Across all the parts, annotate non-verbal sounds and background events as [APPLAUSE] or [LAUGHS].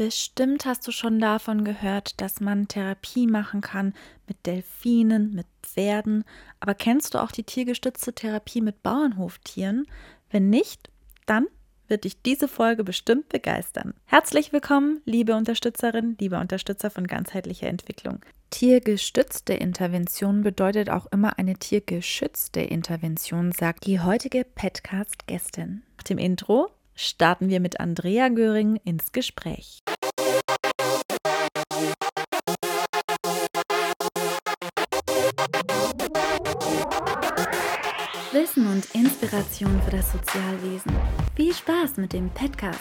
Bestimmt hast du schon davon gehört, dass man Therapie machen kann mit Delfinen, mit Pferden. Aber kennst du auch die tiergestützte Therapie mit Bauernhoftieren? Wenn nicht, dann wird dich diese Folge bestimmt begeistern. Herzlich willkommen, liebe Unterstützerin, liebe Unterstützer von ganzheitlicher Entwicklung. Tiergestützte Intervention bedeutet auch immer eine tiergeschützte Intervention, sagt die heutige Petcast-Gästin. Nach dem Intro starten wir mit Andrea Göring ins Gespräch. Wissen und Inspiration für das Sozialwesen. Viel Spaß mit dem Podcast.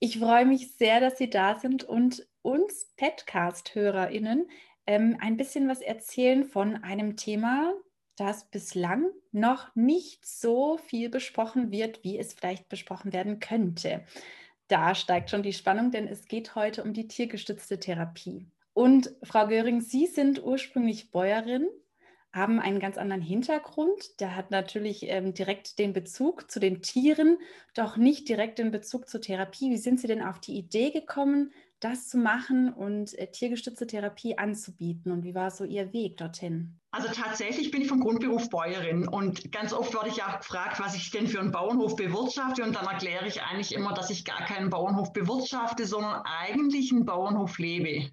Ich freue mich sehr, dass Sie da sind und uns Podcast-HörerInnen ähm, ein bisschen was erzählen von einem Thema, das bislang noch nicht so viel besprochen wird, wie es vielleicht besprochen werden könnte. Da steigt schon die Spannung, denn es geht heute um die tiergestützte Therapie. Und Frau Göring, Sie sind ursprünglich Bäuerin, haben einen ganz anderen Hintergrund. Der hat natürlich ähm, direkt den Bezug zu den Tieren, doch nicht direkt den Bezug zur Therapie. Wie sind Sie denn auf die Idee gekommen, das zu machen und äh, tiergestützte Therapie anzubieten? Und wie war so Ihr Weg dorthin? Also tatsächlich bin ich vom Grundberuf Bäuerin und ganz oft werde ich auch gefragt, was ich denn für einen Bauernhof bewirtschafte und dann erkläre ich eigentlich immer, dass ich gar keinen Bauernhof bewirtschafte, sondern eigentlich einen Bauernhof lebe.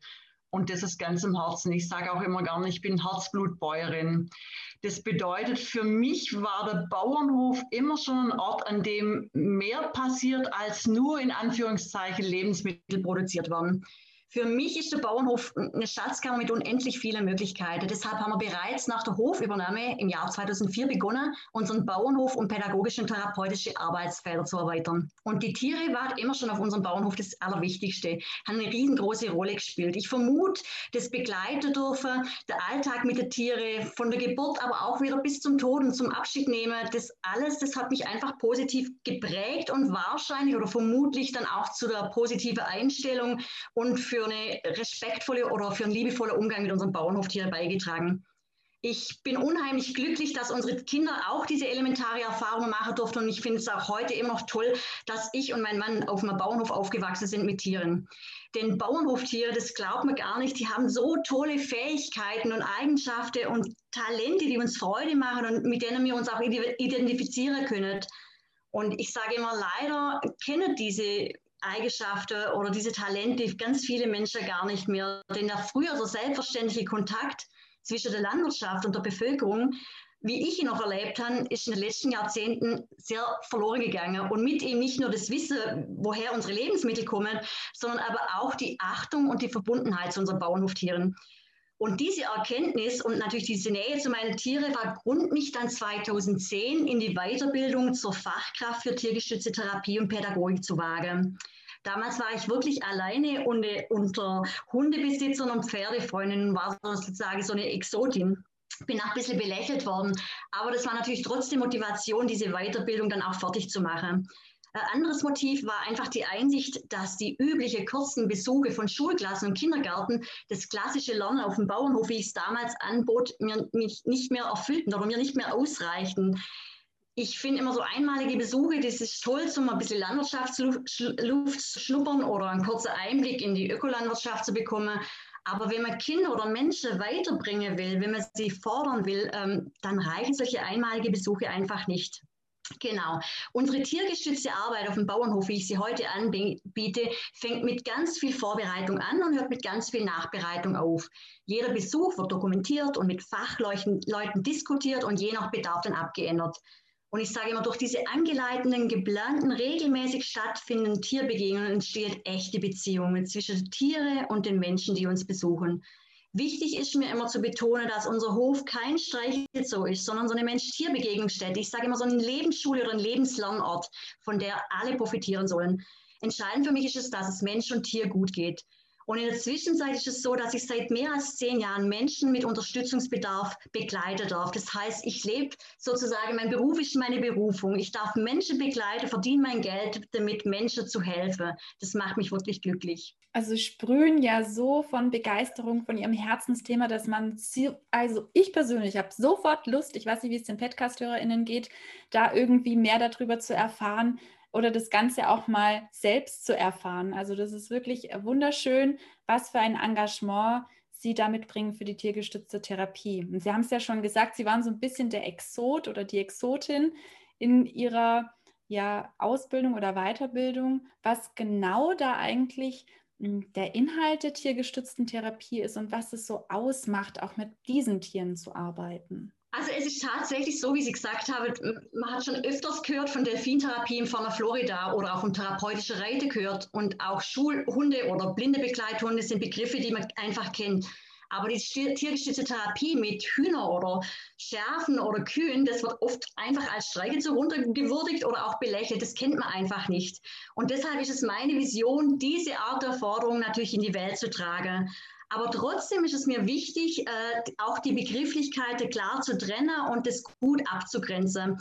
Und das ist ganz im Herzen. Ich sage auch immer gerne, ich bin Herzblutbäuerin. Das bedeutet, für mich war der Bauernhof immer schon ein Ort, an dem mehr passiert, als nur in Anführungszeichen Lebensmittel produziert werden. Für mich ist der Bauernhof eine Schatzkammer mit unendlich vielen Möglichkeiten. Deshalb haben wir bereits nach der Hofübernahme im Jahr 2004 begonnen, unseren Bauernhof um pädagogische und therapeutische Arbeitsfelder zu erweitern. Und die Tiere waren immer schon auf unserem Bauernhof das Allerwichtigste, haben eine riesengroße Rolle gespielt. Ich vermute, das begleiten dürfen, der Alltag mit den Tieren, von der Geburt, aber auch wieder bis zum Tod und zum Abschied nehmen, das alles, das hat mich einfach positiv geprägt und wahrscheinlich oder vermutlich dann auch zu der positiven Einstellung und für für eine respektvolle oder für einen liebevollen Umgang mit unserem Bauernhoftier beigetragen. Ich bin unheimlich glücklich, dass unsere Kinder auch diese elementare Erfahrung machen durften. Und ich finde es auch heute immer noch toll, dass ich und mein Mann auf einem Bauernhof aufgewachsen sind mit Tieren. Denn Bauernhoftiere, das glaubt man gar nicht, die haben so tolle Fähigkeiten und Eigenschaften und Talente, die uns Freude machen und mit denen wir uns auch identifizieren können. Und ich sage immer, leider kennen diese Eigenschaften oder diese Talente ganz viele Menschen gar nicht mehr. Denn der früher der selbstverständliche Kontakt zwischen der Landwirtschaft und der Bevölkerung, wie ich ihn noch erlebt habe, ist in den letzten Jahrzehnten sehr verloren gegangen. Und mit ihm nicht nur das Wissen, woher unsere Lebensmittel kommen, sondern aber auch die Achtung und die Verbundenheit zu unseren Bauernhoftieren. Und diese Erkenntnis und natürlich diese Nähe zu meinen Tieren war Grund, mich dann 2010 in die Weiterbildung zur Fachkraft für tiergestützte Therapie und Pädagogik zu wagen. Damals war ich wirklich alleine und, unter Hundebesitzern und Pferdefreundinnen war sozusagen so eine Exotin bin auch ein bisschen belächelt worden. Aber das war natürlich trotzdem Motivation, diese Weiterbildung dann auch fertig zu machen. Ein anderes Motiv war einfach die Einsicht, dass die übliche kurzen Besuche von Schulklassen und Kindergärten das klassische Lernen auf dem Bauernhof, wie ich es damals anbot, mir mich nicht mehr erfüllten oder mir nicht mehr ausreichten. Ich finde immer so einmalige Besuche, das ist toll, um ein bisschen Landwirtschaftsluft zu schnuppern oder einen kurzen Einblick in die Ökolandwirtschaft zu bekommen. Aber wenn man Kinder oder Menschen weiterbringen will, wenn man sie fordern will, ähm, dann reichen solche einmalige Besuche einfach nicht. Genau. Unsere tiergestützte Arbeit auf dem Bauernhof, wie ich sie heute anbiete, fängt mit ganz viel Vorbereitung an und hört mit ganz viel Nachbereitung auf. Jeder Besuch wird dokumentiert und mit Fachleuten diskutiert und je nach Bedarf dann abgeändert. Und ich sage immer, durch diese angeleiteten, geplanten, regelmäßig stattfindenden Tierbegegnungen entstehen echte Beziehungen zwischen den Tieren und den Menschen, die uns besuchen. Wichtig ist mir immer zu betonen, dass unser Hof kein Streichelzoo ist, sondern so eine Mensch-Tier-Begegnungsstätte. Ich sage immer so eine Lebensschule oder ein Lebenslernort, von der alle profitieren sollen. Entscheidend für mich ist es, dass es Mensch und Tier gut geht. Und in der Zwischenzeit ist es so, dass ich seit mehr als zehn Jahren Menschen mit Unterstützungsbedarf begleiten darf. Das heißt, ich lebe sozusagen, mein Beruf ist meine Berufung. Ich darf Menschen begleiten, verdiene mein Geld, damit Menschen zu helfen. Das macht mich wirklich glücklich. Also sprühen ja so von Begeisterung von ihrem Herzensthema, dass man, also ich persönlich habe sofort Lust, ich weiß nicht, wie es den Podcast-HörerInnen geht, da irgendwie mehr darüber zu erfahren, oder das Ganze auch mal selbst zu erfahren. Also das ist wirklich wunderschön, was für ein Engagement Sie da mitbringen für die tiergestützte Therapie. Und Sie haben es ja schon gesagt, Sie waren so ein bisschen der Exot oder die Exotin in Ihrer ja, Ausbildung oder Weiterbildung, was genau da eigentlich hm, der Inhalt der tiergestützten Therapie ist und was es so ausmacht, auch mit diesen Tieren zu arbeiten. Also es ist tatsächlich so, wie Sie gesagt haben, man hat schon öfters gehört von Delfintherapie im Fauna Florida oder auch von therapeutischer Reite gehört und auch Schulhunde oder blinde Begleithunde sind Begriffe, die man einfach kennt. Aber die tiergestützte Therapie mit Hühner oder Scherfen oder Kühen, das wird oft einfach als Streichelzoo runtergewürdigt oder auch belächelt. Das kennt man einfach nicht. Und deshalb ist es meine Vision, diese Art der Forderung natürlich in die Welt zu tragen. Aber trotzdem ist es mir wichtig, äh, auch die Begrifflichkeiten klar zu trennen und das gut abzugrenzen.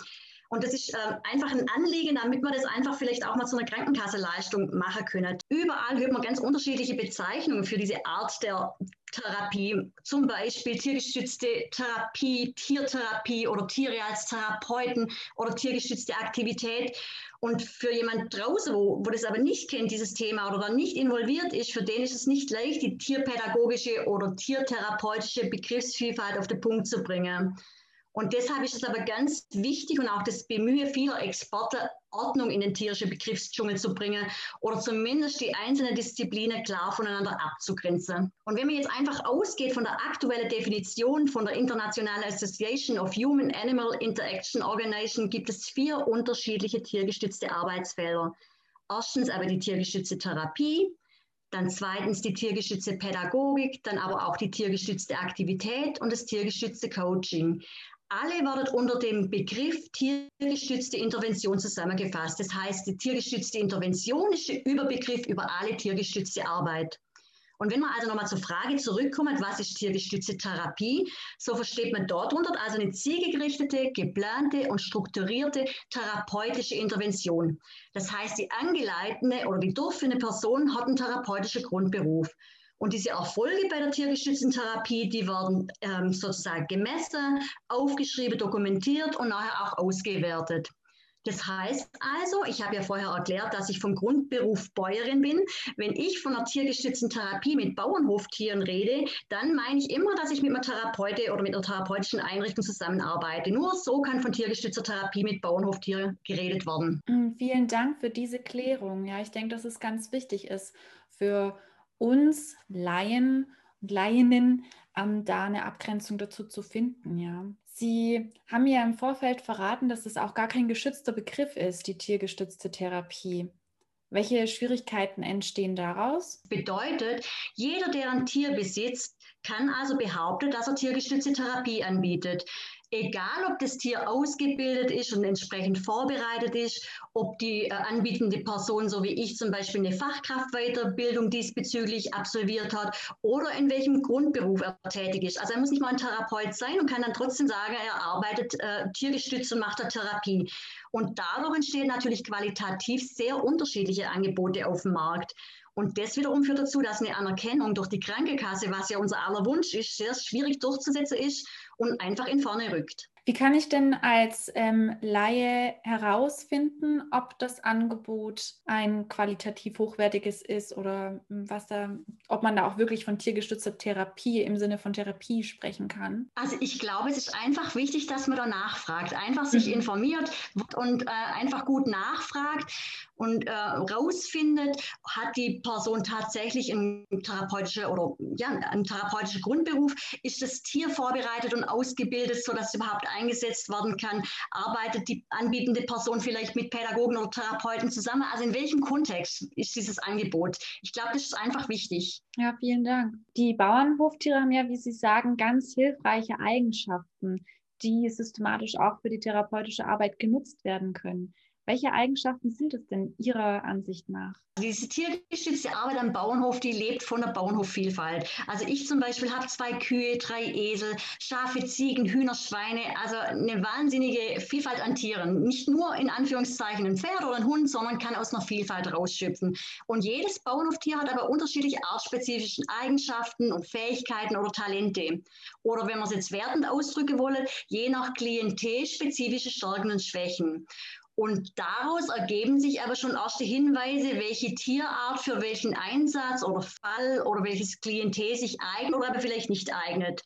Und das ist äh, einfach ein Anliegen, damit man das einfach vielleicht auch mal zu einer Krankenkasseleistung machen können. Überall hört man ganz unterschiedliche Bezeichnungen für diese Art der Therapie, zum Beispiel tiergestützte Therapie, Tiertherapie oder Tiere als Therapeuten oder tiergestützte Aktivität. Und für jemand draußen, wo, wo das aber nicht kennt, dieses Thema oder da nicht involviert ist, für den ist es nicht leicht, die tierpädagogische oder tiertherapeutische Begriffsvielfalt auf den Punkt zu bringen. Und deshalb ist es aber ganz wichtig und auch das Bemühen vieler Experten, Ordnung in den tierischen Begriffsdschungel zu bringen oder zumindest die einzelnen Disziplinen klar voneinander abzugrenzen. Und wenn man jetzt einfach ausgeht von der aktuellen Definition von der International Association of Human Animal Interaction Organization, gibt es vier unterschiedliche tiergestützte Arbeitsfelder. Erstens aber die tiergestützte Therapie, dann zweitens die tiergestützte Pädagogik, dann aber auch die tiergestützte Aktivität und das tiergestützte Coaching alle werden unter dem Begriff tiergestützte Intervention zusammengefasst. Das heißt, die tiergestützte Intervention ist der Überbegriff über alle tiergestützte Arbeit. Und wenn man also nochmal zur Frage zurückkommt, was ist tiergestützte Therapie, so versteht man darunter also eine zielgerichtete, geplante und strukturierte therapeutische Intervention. Das heißt, die angeleitende oder die durchführende Person hat einen therapeutischen Grundberuf. Und diese Erfolge bei der tiergestützten Therapie, die werden ähm, sozusagen gemessen, aufgeschrieben, dokumentiert und nachher auch ausgewertet. Das heißt also, ich habe ja vorher erklärt, dass ich vom Grundberuf Bäuerin bin. Wenn ich von einer tiergestützten Therapie mit Bauernhoftieren rede, dann meine ich immer, dass ich mit einer Therapeute oder mit einer therapeutischen Einrichtung zusammenarbeite. Nur so kann von tiergestützter Therapie mit Bauernhoftieren geredet werden. Mm, vielen Dank für diese Klärung. Ja, ich denke, dass es ganz wichtig ist für uns Laien und Laieninnen ähm, da eine Abgrenzung dazu zu finden, ja. Sie haben ja im Vorfeld verraten, dass es auch gar kein geschützter Begriff ist, die tiergestützte Therapie. Welche Schwierigkeiten entstehen daraus? Bedeutet, jeder, der ein Tier besitzt, kann also behaupten, dass er tiergestützte Therapie anbietet egal ob das Tier ausgebildet ist und entsprechend vorbereitet ist, ob die äh, anbietende Person, so wie ich zum Beispiel, eine Fachkraftweiterbildung diesbezüglich absolviert hat oder in welchem Grundberuf er tätig ist. Also er muss nicht mal ein Therapeut sein und kann dann trotzdem sagen, er arbeitet äh, tiergestützt und macht da Therapie. Und dadurch entstehen natürlich qualitativ sehr unterschiedliche Angebote auf dem Markt. Und das wiederum führt dazu, dass eine Anerkennung durch die Krankenkasse, was ja unser aller Wunsch ist, sehr schwierig durchzusetzen ist und einfach in vorne rückt. Wie kann ich denn als ähm, Laie herausfinden, ob das Angebot ein qualitativ hochwertiges ist oder hm, was da, ob man da auch wirklich von tiergestützter Therapie im Sinne von Therapie sprechen kann? Also ich glaube, es ist einfach wichtig, dass man da nachfragt, einfach sich mhm. informiert und äh, einfach gut nachfragt und äh, rausfindet, hat die Person tatsächlich einen therapeutischen oder ja, einen therapeutischen Grundberuf, ist das Tier vorbereitet und ausgebildet, sodass überhaupt eingesetzt werden kann, arbeitet die anbietende Person vielleicht mit Pädagogen oder Therapeuten zusammen, also in welchem Kontext ist dieses Angebot? Ich glaube, das ist einfach wichtig. Ja, vielen Dank. Die Bauernhoftiere haben ja, wie Sie sagen, ganz hilfreiche Eigenschaften, die systematisch auch für die therapeutische Arbeit genutzt werden können. Welche Eigenschaften sind es denn Ihrer Ansicht nach? Diese tiergestützte Arbeit am Bauernhof, die lebt von der Bauernhofvielfalt. Also ich zum Beispiel habe zwei Kühe, drei Esel, Schafe, Ziegen, Hühner, Schweine, also eine wahnsinnige Vielfalt an Tieren. Nicht nur in Anführungszeichen ein Pferd oder ein Hund, sondern kann aus einer Vielfalt rausschöpfen. Und jedes Bauernhoftier hat aber unterschiedliche artspezifische Eigenschaften und Fähigkeiten oder Talente. Oder wenn man es jetzt wertend ausdrücken wolle, je nach Klientel spezifische Stärken und Schwächen. Und daraus ergeben sich aber schon erste Hinweise, welche Tierart für welchen Einsatz oder Fall oder welches Klientel sich eignet oder aber vielleicht nicht eignet.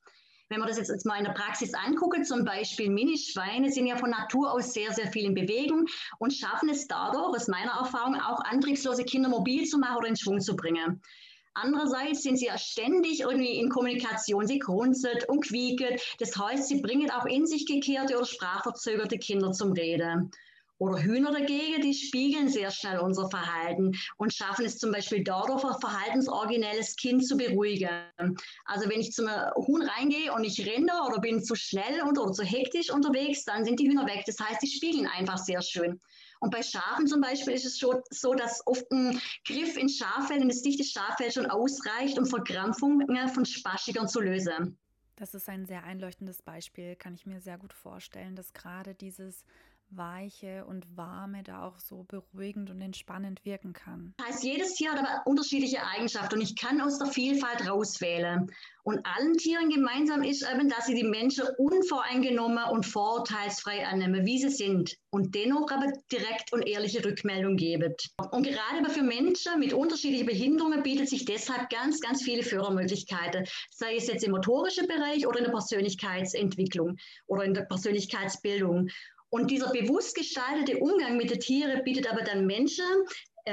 Wenn wir das jetzt mal in der Praxis angucken, zum Beispiel Minischweine sind ja von Natur aus sehr, sehr viel in Bewegung und schaffen es dadurch, aus meiner Erfahrung, auch antriebslose Kinder mobil zu machen oder in Schwung zu bringen. Andererseits sind sie ja ständig irgendwie in Kommunikation. Sie grunzelt und quieket. Das heißt, sie bringen auch in sich gekehrte oder sprachverzögerte Kinder zum Reden. Oder Hühner dagegen, die spiegeln sehr schnell unser Verhalten und schaffen es zum Beispiel dadurch, ein verhaltensoriginelles Kind zu beruhigen. Also wenn ich zum Huhn reingehe und ich renne oder bin zu schnell und, oder zu hektisch unterwegs, dann sind die Hühner weg. Das heißt, die spiegeln einfach sehr schön. Und bei Schafen zum Beispiel ist es schon so, dass oft ein Griff ins Schaffell, in das dichte Schaffell schon ausreicht, um Verkrampfungen von Spaschigern zu lösen. Das ist ein sehr einleuchtendes Beispiel, kann ich mir sehr gut vorstellen, dass gerade dieses Weiche und Warme da auch so beruhigend und entspannend wirken kann. Das heißt, jedes Tier hat aber unterschiedliche Eigenschaften und ich kann aus der Vielfalt rauswählen. Und allen Tieren gemeinsam ist eben, dass sie die Menschen unvoreingenommen und vorurteilsfrei annehmen, wie sie sind und dennoch aber direkt und ehrliche Rückmeldung geben. Und gerade aber für Menschen mit unterschiedlichen Behinderungen bietet sich deshalb ganz, ganz viele Fördermöglichkeiten, sei es jetzt im motorischen Bereich oder in der Persönlichkeitsentwicklung oder in der Persönlichkeitsbildung. Und dieser bewusst gestaltete Umgang mit den Tieren bietet aber dann Menschen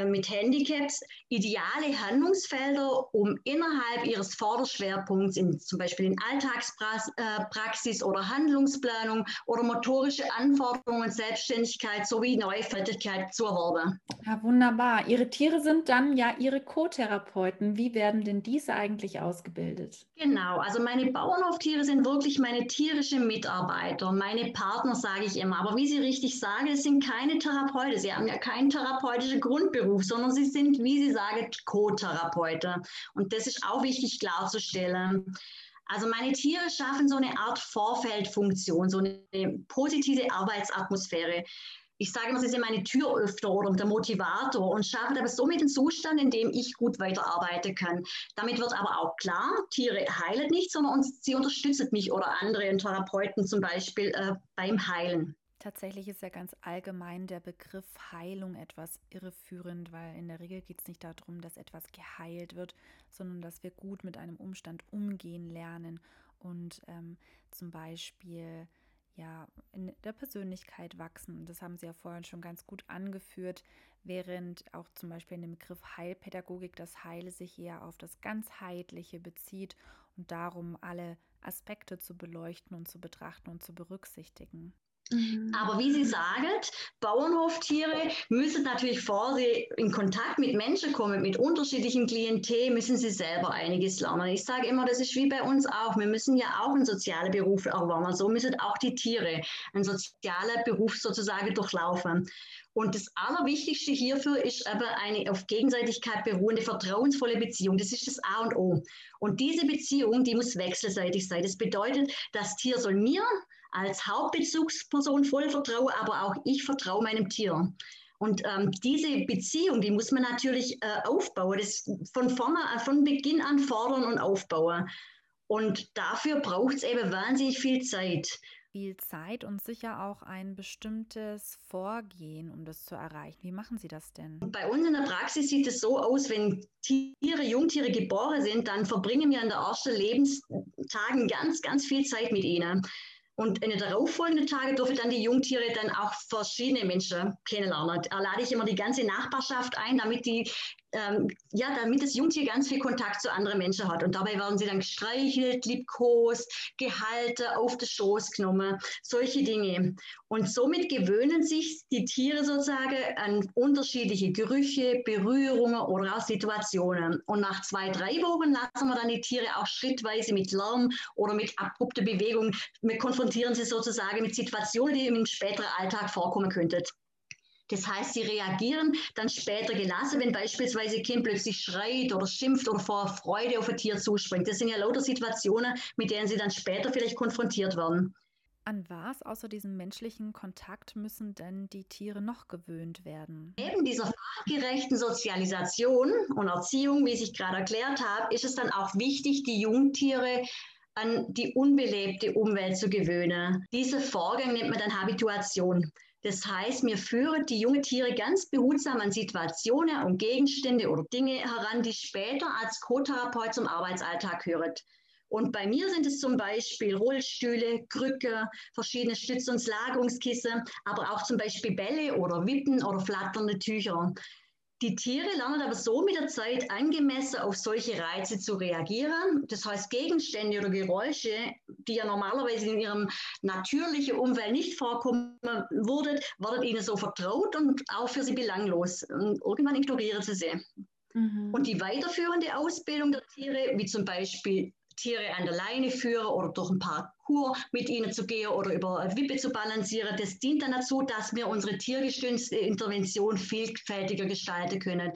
mit Handicaps ideale Handlungsfelder, um innerhalb ihres Forderschwerpunkts, in, zum Beispiel in Alltagspraxis äh, oder Handlungsplanung oder motorische Anforderungen und Selbstständigkeit sowie Neufertigkeit zu erwerben. Ja, wunderbar. Ihre Tiere sind dann ja Ihre Co-Therapeuten. Wie werden denn diese eigentlich ausgebildet? Genau, also meine Bauernhoftiere sind wirklich meine tierischen Mitarbeiter, meine Partner, sage ich immer. Aber wie Sie richtig sagen, es sind keine Therapeuten. Sie haben ja keinen therapeutischen Grundberuf. Beruf, sondern sie sind, wie Sie sagen, Co-Therapeuten. Und das ist auch wichtig klarzustellen. Also meine Tiere schaffen so eine Art Vorfeldfunktion, so eine positive Arbeitsatmosphäre. Ich sage immer, sie sind meine Türöffner oder der Motivator und schaffen aber somit einen Zustand, in dem ich gut weiterarbeiten kann. Damit wird aber auch klar, Tiere heilen nicht, sondern sie unterstützen mich oder andere Therapeuten zum Beispiel äh, beim Heilen. Tatsächlich ist ja ganz allgemein der Begriff Heilung etwas irreführend, weil in der Regel geht es nicht darum, dass etwas geheilt wird, sondern dass wir gut mit einem Umstand umgehen lernen und ähm, zum Beispiel ja in der Persönlichkeit wachsen. Das haben Sie ja vorhin schon ganz gut angeführt, während auch zum Beispiel in dem Begriff Heilpädagogik das Heile sich eher auf das ganzheitliche bezieht und darum alle Aspekte zu beleuchten und zu betrachten und zu berücksichtigen. Mhm. Aber wie Sie sagen, Bauernhoftiere müssen natürlich vor sie in Kontakt mit Menschen kommen, mit unterschiedlichen Klientel, müssen sie selber einiges lernen. Ich sage immer, das ist wie bei uns auch. Wir müssen ja auch einen sozialen Beruf erlernen. So müssen auch die Tiere einen sozialen Beruf sozusagen durchlaufen. Und das Allerwichtigste hierfür ist aber eine auf Gegenseitigkeit beruhende, vertrauensvolle Beziehung. Das ist das A und O. Und diese Beziehung, die muss wechselseitig sein. Das bedeutet, das Tier soll mir als Hauptbezugsperson voll vertraue, aber auch ich vertraue meinem Tier. Und ähm, diese Beziehung, die muss man natürlich äh, aufbauen, das von vorne, äh, von Beginn an fordern und aufbauen. Und dafür braucht es eben wahnsinnig viel Zeit. Viel Zeit und sicher auch ein bestimmtes Vorgehen, um das zu erreichen. Wie machen Sie das denn? Bei uns in der Praxis sieht es so aus, wenn Tiere, Jungtiere geboren sind, dann verbringen wir in den ersten Lebenstagen ganz, ganz viel Zeit mit ihnen. Und in den darauffolgenden Tagen durfte dann die Jungtiere dann auch verschiedene Menschen kennenlernen. Da lade ich immer die ganze Nachbarschaft ein, damit die ähm, ja, damit das Jungtier ganz viel Kontakt zu anderen Menschen hat. Und dabei werden sie dann gestreichelt, liebkost, gehalten, auf den Schoß genommen, solche Dinge. Und somit gewöhnen sich die Tiere sozusagen an unterschiedliche Gerüche, Berührungen oder auch Situationen. Und nach zwei, drei Wochen lassen wir dann die Tiere auch schrittweise mit Lärm oder mit abrupter Bewegung, wir konfrontieren sie sozusagen mit Situationen, die im späteren Alltag vorkommen könnten. Das heißt, sie reagieren dann später gelassen, wenn beispielsweise ein Kind plötzlich schreit oder schimpft oder vor Freude auf ein Tier zuspringt. Das sind ja lauter Situationen, mit denen sie dann später vielleicht konfrontiert werden. An was außer diesem menschlichen Kontakt müssen denn die Tiere noch gewöhnt werden? Neben dieser fachgerechten Sozialisation und Erziehung, wie ich gerade erklärt habe, ist es dann auch wichtig, die Jungtiere an die unbelebte Umwelt zu gewöhnen. Dieser Vorgang nennt man dann Habituation. Das heißt, wir führen die jungen Tiere ganz behutsam an Situationen und Gegenstände oder Dinge heran, die später als Co-Therapeut zum Arbeitsalltag gehören. Und bei mir sind es zum Beispiel Rollstühle, Krücke, verschiedene Stütz- und Lagerungskissen, aber auch zum Beispiel Bälle oder Wippen oder flatternde Tücher. Die Tiere lernen aber so mit der Zeit angemessen auf solche Reize zu reagieren. Das heißt, Gegenstände oder Geräusche, die ja normalerweise in ihrem natürlichen Umfeld nicht vorkommen würden, werden ihnen so vertraut und auch für sie belanglos. Und irgendwann ignorieren sie sie. Mhm. Und die weiterführende Ausbildung der Tiere, wie zum Beispiel Tiere an der Leine führen oder durch ein Parcours mit ihnen zu gehen oder über Wippe zu balancieren. Das dient dann dazu, dass wir unsere tiergestützte Intervention vielfältiger gestalten können.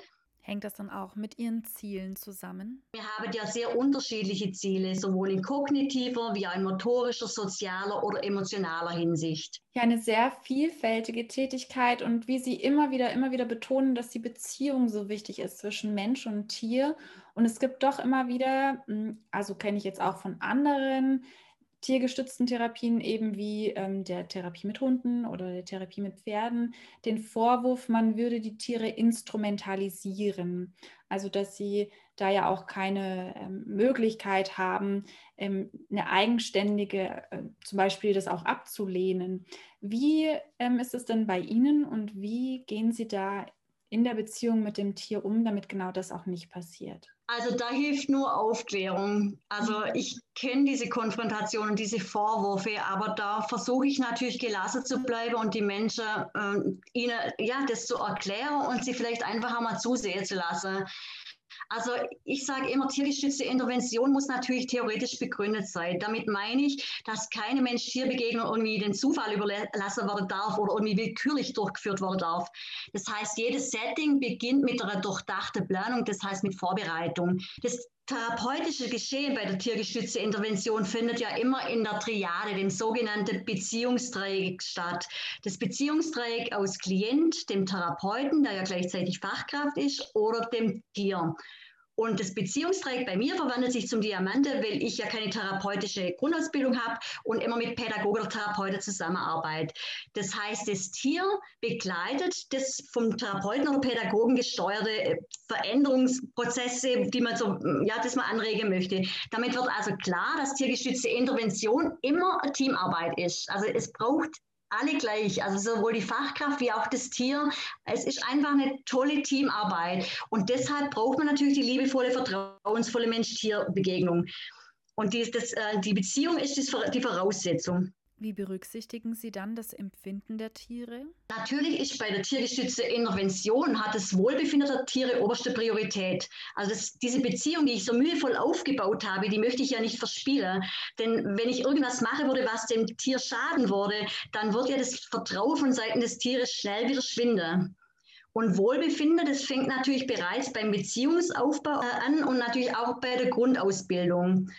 Hängt das dann auch mit Ihren Zielen zusammen? Wir haben ja sehr unterschiedliche Ziele, sowohl in kognitiver wie auch in motorischer, sozialer oder emotionaler Hinsicht. Ja, eine sehr vielfältige Tätigkeit und wie Sie immer wieder, immer wieder betonen, dass die Beziehung so wichtig ist zwischen Mensch und Tier. Und es gibt doch immer wieder, hm, also kenne ich jetzt auch von anderen, tiergestützten Therapien, eben wie ähm, der Therapie mit Hunden oder der Therapie mit Pferden, den Vorwurf, man würde die Tiere instrumentalisieren. Also dass sie da ja auch keine ähm, Möglichkeit haben, ähm, eine eigenständige, äh, zum Beispiel das auch abzulehnen. Wie ähm, ist es denn bei Ihnen und wie gehen Sie da in der Beziehung mit dem Tier um, damit genau das auch nicht passiert? Also da hilft nur Aufklärung. Also ich kenne diese Konfrontation und diese Vorwürfe, aber da versuche ich natürlich gelassen zu bleiben und die Menschen äh, ihnen ja das zu erklären und sie vielleicht einfach einmal zusehen zu lassen. Also ich sage immer, tiergestützte Intervention muss natürlich theoretisch begründet sein. Damit meine ich, dass keine Mensch-Tier-Begegnung irgendwie den Zufall überlassen werden darf oder irgendwie willkürlich durchgeführt werden darf. Das heißt, jedes Setting beginnt mit einer durchdachten Planung, das heißt mit Vorbereitung. Das therapeutische Geschehen bei der tiergestützten Intervention findet ja immer in der Triade, dem sogenannten Beziehungsdreieck statt. Das Beziehungsdreieck aus Klient, dem Therapeuten, der ja gleichzeitig Fachkraft ist, oder dem Tier. Und das Beziehungsdreieck bei mir verwandelt sich zum Diamante, weil ich ja keine therapeutische Grundausbildung habe und immer mit Pädagogen oder Therapeuten zusammenarbeite. Das heißt, das Tier begleitet das vom Therapeuten oder Pädagogen gesteuerte äh, Veränderungsprozesse, die man so, ja, das man anregen möchte. Damit wird also klar, dass tiergestützte Intervention immer Teamarbeit ist. Also es braucht alle gleich, also sowohl die Fachkraft wie auch das Tier. Es ist einfach eine tolle Teamarbeit und deshalb braucht man natürlich die liebevolle, vertrauensvolle Mensch-Tier-Begegnung. Und die, das, äh, die Beziehung ist die Voraussetzung. Wie berücksichtigen Sie dann das Empfinden der Tiere? Natürlich ist bei der tiergestützten Intervention hat das Wohlbefinden der Tiere oberste Priorität. Also das, diese Beziehung, die ich so mühevoll aufgebaut habe, die möchte ich ja nicht verspielen. Denn wenn ich irgendwas mache würde, was dem Tier schaden würde, dann wird ja das Vertrauen von Seiten des Tieres schnell wieder schwinden. Und Wohlbefinden, das fängt natürlich bereits beim Beziehungsaufbau an und natürlich auch bei der Grundausbildung.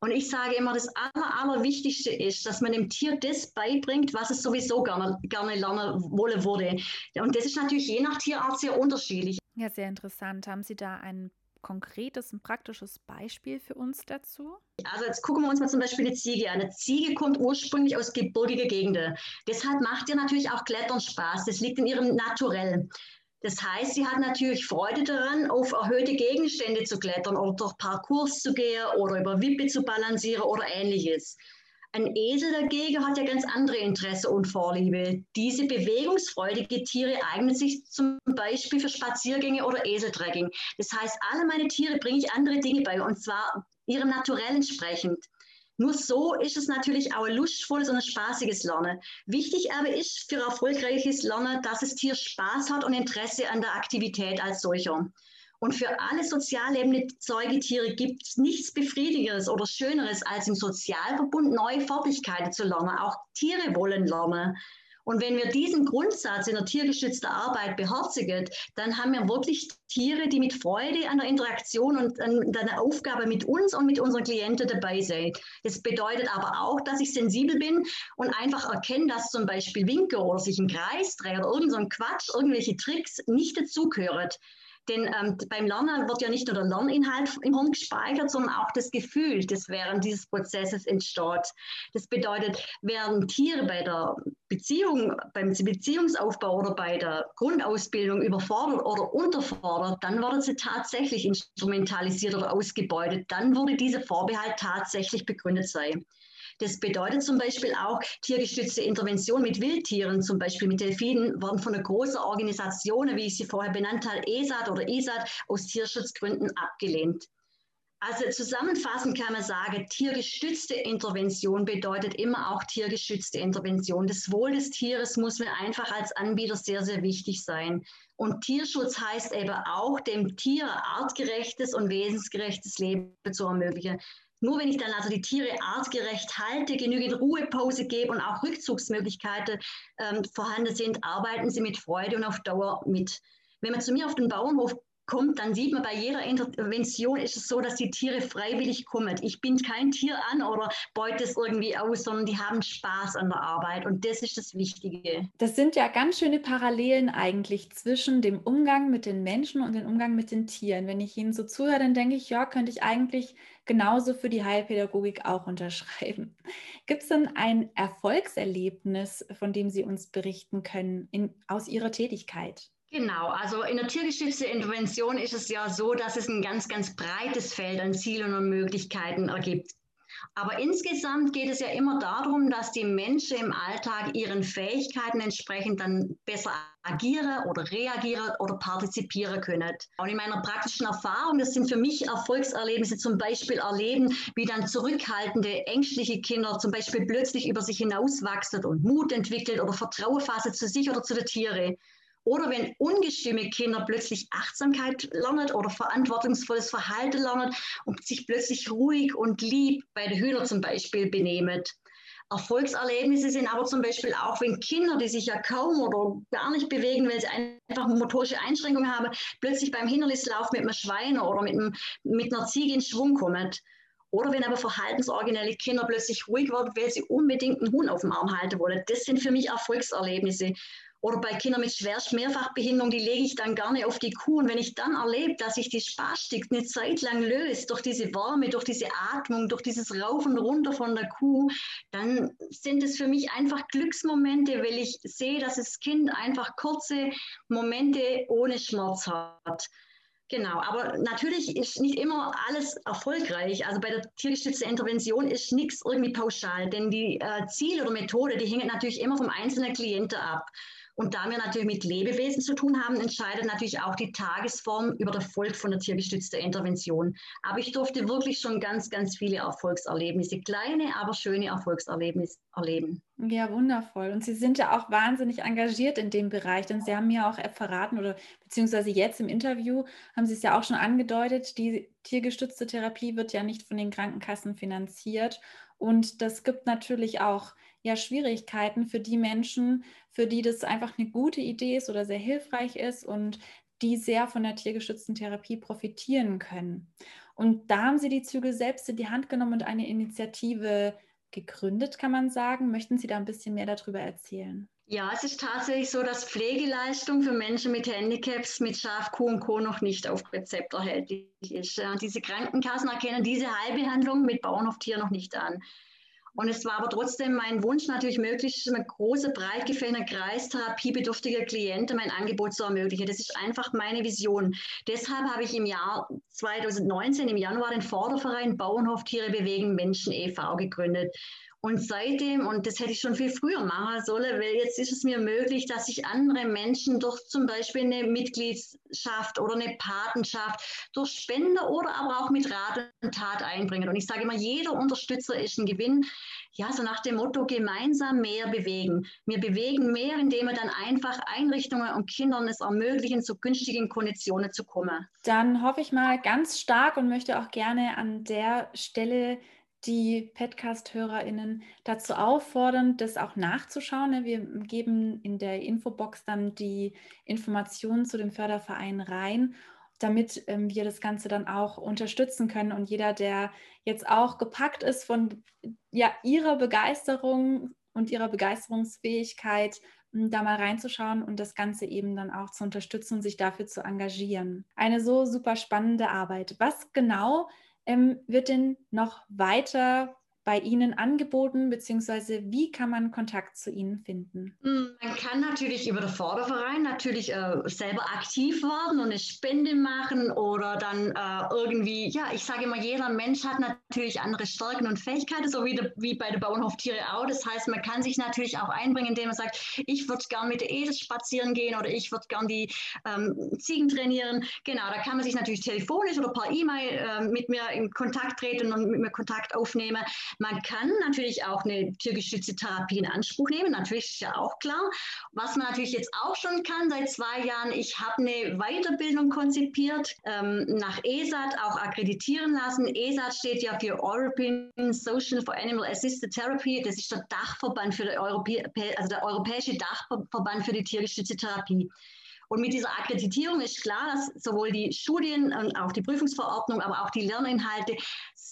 Und ich sage immer, das Aller, Allerwichtigste ist, dass man dem Tier das beibringt, was es sowieso gerne, gerne lernen wollen würde. Und das ist natürlich je nach Tierart sehr unterschiedlich. Ja, sehr interessant. Haben Sie da ein konkretes, ein praktisches Beispiel für uns dazu? Also jetzt gucken wir uns mal zum Beispiel eine Ziege an. Eine Ziege kommt ursprünglich aus gebirgigen Gegenden. Deshalb macht ihr natürlich auch Klettern Spaß. Das liegt in ihrem Naturell. Das heißt, sie hat natürlich Freude daran, auf erhöhte Gegenstände zu klettern oder durch Parcours zu gehen oder über Wippe zu balancieren oder ähnliches. Ein Esel dagegen hat ja ganz andere Interesse und Vorliebe. Diese bewegungsfreudige Tiere eignen sich zum Beispiel für Spaziergänge oder Eseltrekking. Das heißt, alle meine Tiere bringe ich andere Dinge bei, und zwar ihrem Naturell entsprechend. Nur so ist es natürlich auch ein lustvolles und ein spaßiges Lernen. Wichtig aber ist für erfolgreiches Lernen, dass das Tier Spaß hat und Interesse an der Aktivität als solcher. Und für alle sozial lebende Säugetiere gibt es nichts Befriedigendes oder Schöneres, als im Sozialverbund neue Fertigkeiten zu lernen. Auch Tiere wollen lernen. Und wenn wir diesen Grundsatz in der tiergeschützten Arbeit beherzigen, dann haben wir wirklich Tiere, die mit Freude an der Interaktion und an der Aufgabe mit uns und mit unseren Klienten dabei sind. Das bedeutet aber auch, dass ich sensibel bin und einfach erkenne, dass zum Beispiel Winke oder sich im Kreis dreht oder irgendein so Quatsch, irgendwelche Tricks nicht dazugehören. Denn ähm, beim Lernen wird ja nicht nur der Lerninhalt im Hirn gespeichert, sondern auch das Gefühl, das während dieses Prozesses entsteht. Das bedeutet, werden Tiere bei der Beziehung, beim Beziehungsaufbau oder bei der Grundausbildung überfordert oder unterfordert, dann werden sie tatsächlich instrumentalisiert oder ausgebeutet. Dann würde dieser Vorbehalt tatsächlich begründet sein. Das bedeutet zum Beispiel auch tiergestützte Intervention mit Wildtieren, zum Beispiel mit Delfinen, werden von einer großen Organisation, wie ich sie vorher benannt habe, ESAT oder ISAT, aus Tierschutzgründen abgelehnt. Also zusammenfassend kann man sagen, tiergestützte Intervention bedeutet immer auch tiergeschützte Intervention. Das Wohl des Tieres muss mir einfach als Anbieter sehr, sehr wichtig sein. Und Tierschutz heißt eben auch, dem Tier artgerechtes und wesensgerechtes Leben zu ermöglichen. Nur wenn ich dann also die Tiere artgerecht halte, genügend Ruhepause gebe und auch Rückzugsmöglichkeiten ähm, vorhanden sind, arbeiten sie mit Freude und auf Dauer mit. Wenn man zu mir auf den Bauernhof kommt, dann sieht man bei jeder Intervention ist es so, dass die Tiere freiwillig kommen. Ich bin kein Tier an oder beute es irgendwie aus, sondern die haben Spaß an der Arbeit und das ist das Wichtige. Das sind ja ganz schöne Parallelen eigentlich zwischen dem Umgang mit den Menschen und dem Umgang mit den Tieren. Wenn ich Ihnen so zuhöre, dann denke ich, ja, könnte ich eigentlich genauso für die Heilpädagogik auch unterschreiben. [LAUGHS] Gibt es denn ein Erfolgserlebnis, von dem Sie uns berichten können in, aus Ihrer Tätigkeit? Genau, also in der tiergeschützten Intervention ist es ja so, dass es ein ganz, ganz breites Feld an Zielen und Möglichkeiten ergibt. Aber insgesamt geht es ja immer darum, dass die Menschen im Alltag ihren Fähigkeiten entsprechend dann besser agieren oder reagieren oder partizipieren können. Und in meiner praktischen Erfahrung, das sind für mich Erfolgserlebnisse, zum Beispiel erleben, wie dann zurückhaltende, ängstliche Kinder zum Beispiel plötzlich über sich hinauswachsen und Mut entwickelt oder Vertrauen fassen zu sich oder zu den Tieren. Oder wenn ungestüme Kinder plötzlich Achtsamkeit lernen oder verantwortungsvolles Verhalten lernen und sich plötzlich ruhig und lieb bei den Hühnern zum Beispiel benehmen. Erfolgserlebnisse sind aber zum Beispiel auch, wenn Kinder, die sich ja kaum oder gar nicht bewegen, weil sie einfach motorische Einschränkungen haben, plötzlich beim Hindernislauf mit einem Schwein oder mit, einem, mit einer Ziege in Schwung kommen. Oder wenn aber verhaltensoriginelle Kinder plötzlich ruhig werden, weil sie unbedingt einen Huhn auf dem Arm halten wollen. Das sind für mich Erfolgserlebnisse. Oder bei Kindern mit schwerst Mehrfachbehinderung, die lege ich dann gerne auf die Kuh. Und wenn ich dann erlebe, dass sich die Spastik eine Zeit lang löst, durch diese Wärme, durch diese Atmung, durch dieses Rauf und Runter von der Kuh, dann sind es für mich einfach Glücksmomente, weil ich sehe, dass das Kind einfach kurze Momente ohne Schmerz hat. Genau, aber natürlich ist nicht immer alles erfolgreich. Also bei der tiergestützten Intervention ist nichts irgendwie pauschal, denn die äh, Ziele oder Methode, die hängen natürlich immer vom einzelnen Klienten ab. Und da wir natürlich mit Lebewesen zu tun haben, entscheidet natürlich auch die Tagesform über den Erfolg von der tiergestützten Intervention. Aber ich durfte wirklich schon ganz, ganz viele Erfolgserlebnisse, kleine, aber schöne Erfolgserlebnisse erleben. Ja, wundervoll. Und Sie sind ja auch wahnsinnig engagiert in dem Bereich, denn Sie haben mir auch verraten oder beziehungsweise jetzt im Interview haben Sie es ja auch schon angedeutet, die tiergestützte Therapie wird ja nicht von den Krankenkassen finanziert. Und das gibt natürlich auch ja Schwierigkeiten für die Menschen, für die das einfach eine gute Idee ist oder sehr hilfreich ist und die sehr von der tiergeschützten Therapie profitieren können. Und da haben Sie die Zügel selbst in die Hand genommen und eine Initiative gegründet, kann man sagen. Möchten Sie da ein bisschen mehr darüber erzählen? Ja, es ist tatsächlich so, dass Pflegeleistung für Menschen mit Handicaps, mit Schaf, Kuh und Co. noch nicht auf Rezept erhältlich ist. Diese Krankenkassen erkennen diese Heilbehandlung mit Bauernhoftier noch nicht an. Und es war aber trotzdem mein Wunsch, natürlich möglichst eine große, breit gefällene Kreis therapiebedürftiger Klienten mein Angebot zu ermöglichen. Das ist einfach meine Vision. Deshalb habe ich im Jahr 2019, im Januar, den Vorderverein Bauernhoftiere bewegen Menschen e.V. gegründet. Und seitdem, und das hätte ich schon viel früher machen sollen, weil jetzt ist es mir möglich, dass ich andere Menschen durch zum Beispiel eine Mitgliedschaft oder eine Patenschaft, durch Spende oder aber auch mit Rat und Tat einbringen. Und ich sage immer, jeder Unterstützer ist ein Gewinn. Ja, so nach dem Motto, gemeinsam mehr bewegen. Wir bewegen mehr, indem wir dann einfach Einrichtungen und Kindern es ermöglichen, zu günstigen Konditionen zu kommen. Dann hoffe ich mal ganz stark und möchte auch gerne an der Stelle die Podcast-HörerInnen dazu auffordern, das auch nachzuschauen. Ne? Wir geben in der Infobox dann die Informationen zu dem Förderverein rein, damit ähm, wir das Ganze dann auch unterstützen können. Und jeder, der jetzt auch gepackt ist von ja, ihrer Begeisterung und ihrer Begeisterungsfähigkeit da mal reinzuschauen und das Ganze eben dann auch zu unterstützen und sich dafür zu engagieren. Eine so super spannende Arbeit. Was genau ähm, wird denn noch weiter bei Ihnen angeboten, beziehungsweise wie kann man Kontakt zu Ihnen finden? Kann natürlich über den Förderverein natürlich äh, selber aktiv werden und eine Spende machen oder dann äh, irgendwie, ja, ich sage immer, jeder Mensch hat natürlich andere Stärken und Fähigkeiten, so wie, de, wie bei der Bauernhoftiere auch. Das heißt, man kann sich natürlich auch einbringen, indem man sagt, ich würde gern mit der Esel spazieren gehen oder ich würde gern die ähm, Ziegen trainieren. Genau, da kann man sich natürlich telefonisch oder per E-Mail äh, mit mir in Kontakt treten und mit mir Kontakt aufnehmen. Man kann natürlich auch eine tiergestützte Therapie in Anspruch nehmen, natürlich ist ja auch klar. Was man natürlich jetzt auch schon kann seit zwei Jahren, ich habe eine Weiterbildung konzipiert, ähm, nach ESAT auch akkreditieren lassen. ESAT steht ja für European Social for Animal Assisted Therapy. Das ist der Dachverband für die Europä also der europäische Dachverband für die tiergestützte Therapie. Und mit dieser Akkreditierung ist klar, dass sowohl die Studien und auch die Prüfungsverordnung, aber auch die Lerninhalte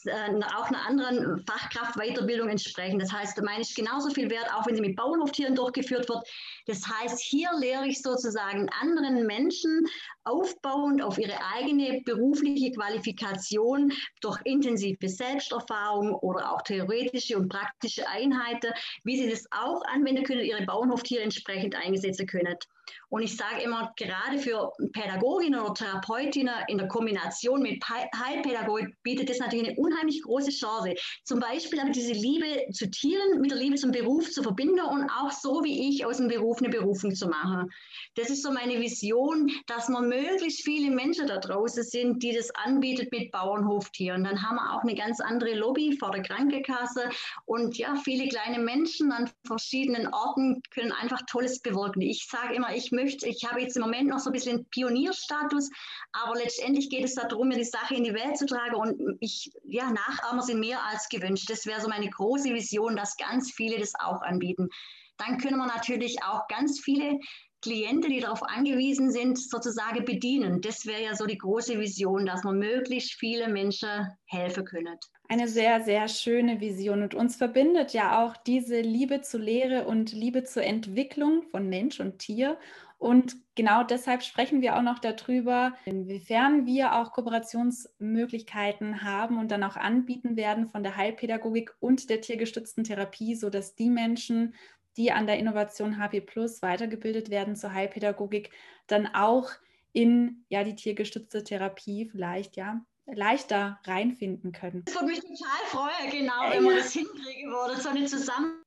äh, auch einer anderen Fachkraftweiterbildung entsprechen. Das heißt, da meine ich genauso viel wert, auch wenn sie mit Bauernhoftieren durchgeführt wird. Das heißt, hier lehre ich sozusagen anderen Menschen aufbauend auf ihre eigene berufliche Qualifikation durch intensive Selbsterfahrung oder auch theoretische und praktische Einheiten, wie sie das auch anwenden können, ihre Bauernhoftiere entsprechend einsetzen können. Und ich sage immer, gerade für Pädagoginnen oder Therapeutinnen in der Kombination mit Heilpädagogik bietet das natürlich eine unheimlich große Chance. Zum Beispiel aber diese Liebe zu Tieren mit der Liebe zum Beruf zu verbinden und auch so wie ich aus dem Beruf eine Berufung zu machen. Das ist so meine Vision, dass man möglichst viele Menschen da draußen sind, die das anbietet mit Bauernhoftieren. Dann haben wir auch eine ganz andere Lobby vor der Krankenkasse und ja, viele kleine Menschen an verschiedenen Orten können einfach Tolles bewirken. Ich sage immer, ich möchte, ich habe jetzt im Moment noch so ein bisschen Pionierstatus, aber letztendlich geht es darum, mir die Sache in die Welt zu tragen und ich, ja, Nachahmer sind mehr als gewünscht. Das wäre so meine große Vision, dass ganz viele das auch anbieten. Dann können wir natürlich auch ganz viele Klienten, die darauf angewiesen sind, sozusagen bedienen. Das wäre ja so die große Vision, dass man möglichst viele Menschen helfen können. Eine sehr, sehr schöne Vision. Und uns verbindet ja auch diese Liebe zur Lehre und Liebe zur Entwicklung von Mensch und Tier. Und genau deshalb sprechen wir auch noch darüber, inwiefern wir auch Kooperationsmöglichkeiten haben und dann auch anbieten werden von der Heilpädagogik und der tiergestützten Therapie, sodass die Menschen, die an der Innovation HP Plus weitergebildet werden zur Heilpädagogik, dann auch in ja die tiergestützte Therapie vielleicht ja leichter reinfinden können. Das würde mich total freuen, genau, wenn man das hinkriegen würde, so eine Zusammenarbeit,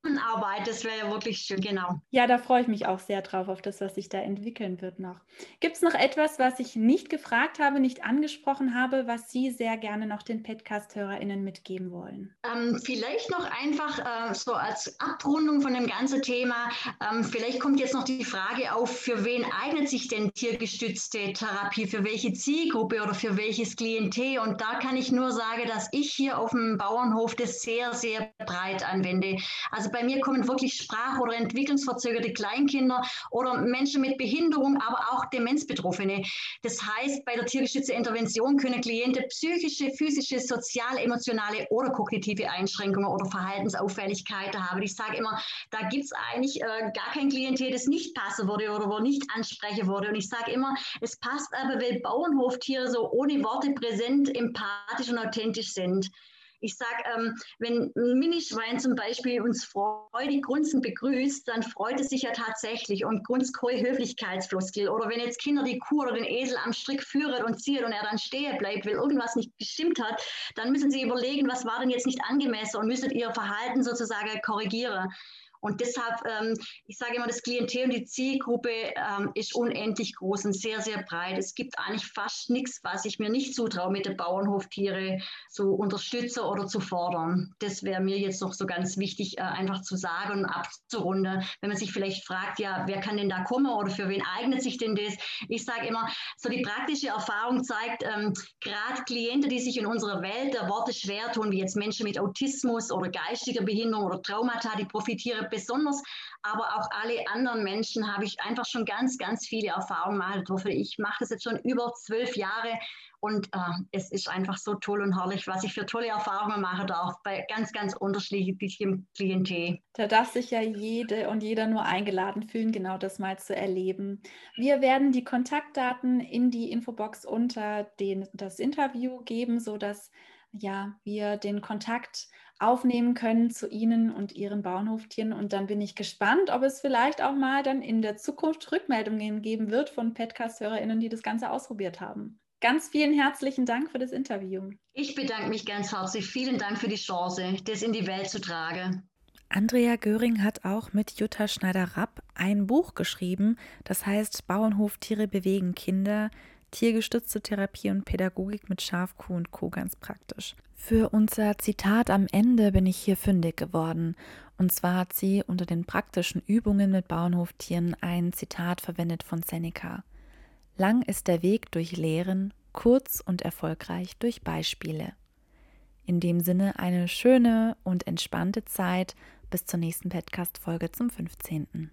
das wäre ja wirklich schön, genau. Ja, da freue ich mich auch sehr drauf, auf das, was sich da entwickeln wird noch. Gibt es noch etwas, was ich nicht gefragt habe, nicht angesprochen habe, was Sie sehr gerne noch den Podcast-HörerInnen mitgeben wollen? Ähm, vielleicht noch einfach äh, so als Abrundung von dem ganzen Thema, ähm, vielleicht kommt jetzt noch die Frage auf, für wen eignet sich denn tiergestützte Therapie, für welche Zielgruppe oder für welches Klientel? Und da kann ich nur sagen, dass ich hier auf dem Bauernhof das sehr, sehr breit anwende. Also bei mir kommen wirklich sprach- oder entwicklungsverzögerte Kleinkinder oder Menschen mit Behinderung, aber auch Demenzbetroffene. Das heißt, bei der tiergestützten Intervention können Klienten psychische, physische, soziale, emotionale oder kognitive Einschränkungen oder Verhaltensauffälligkeiten haben. Ich sage immer, da gibt es eigentlich äh, gar kein Klientel, das nicht passen würde oder wo nicht ansprechen würde. Und ich sage immer, es passt aber, weil Bauernhoftiere so ohne Worte präsent empathisch und authentisch sind. Ich sage, ähm, wenn ein Minischwein zum Beispiel uns freudig grunzend begrüßt, dann freut es sich ja tatsächlich und grunzt keine Höflichkeitsfloskel. Oder wenn jetzt Kinder die Kuh oder den Esel am Strick führen und ziehen und er dann stehen bleibt, weil irgendwas nicht gestimmt hat, dann müssen sie überlegen, was war denn jetzt nicht angemessen und müssen ihr Verhalten sozusagen korrigieren. Und deshalb, ähm, ich sage immer, das Klientel und die Zielgruppe ähm, ist unendlich groß und sehr, sehr breit. Es gibt eigentlich fast nichts, was ich mir nicht zutraue, mit den Bauernhoftiere zu unterstützen oder zu fordern. Das wäre mir jetzt noch so ganz wichtig, äh, einfach zu sagen und abzurunden. Wenn man sich vielleicht fragt, ja, wer kann denn da kommen oder für wen eignet sich denn das? Ich sage immer, so die praktische Erfahrung zeigt, ähm, gerade Klienten, die sich in unserer Welt der Worte schwer tun, wie jetzt Menschen mit Autismus oder geistiger Behinderung oder Traumata, die profitieren besonders, aber auch alle anderen Menschen habe ich einfach schon ganz, ganz viele Erfahrungen dürfen. Ich mache das jetzt schon über zwölf Jahre und äh, es ist einfach so toll und herrlich, was ich für tolle Erfahrungen machen darf bei ganz, ganz unterschiedlichem Klientel. Da darf sich ja jede und jeder nur eingeladen fühlen, genau das mal zu erleben. Wir werden die Kontaktdaten in die Infobox unter den, das Interview geben, sodass ja, wir den Kontakt aufnehmen können zu Ihnen und Ihren Bauernhoftieren. Und dann bin ich gespannt, ob es vielleicht auch mal dann in der Zukunft Rückmeldungen geben wird von Podcast-HörerInnen, die das Ganze ausprobiert haben. Ganz vielen herzlichen Dank für das Interview. Ich bedanke mich ganz herzlich. Vielen Dank für die Chance, das in die Welt zu tragen. Andrea Göring hat auch mit Jutta Schneider-Rapp ein Buch geschrieben, das heißt Bauernhof Tiere bewegen Kinder, tiergestützte Therapie und Pädagogik mit Schaf, Kuh und Co. ganz praktisch. Für unser Zitat am Ende bin ich hier fündig geworden. Und zwar hat sie unter den praktischen Übungen mit Bauernhoftieren ein Zitat verwendet von Seneca. Lang ist der Weg durch Lehren, kurz und erfolgreich durch Beispiele. In dem Sinne eine schöne und entspannte Zeit bis zur nächsten Podcast-Folge zum 15.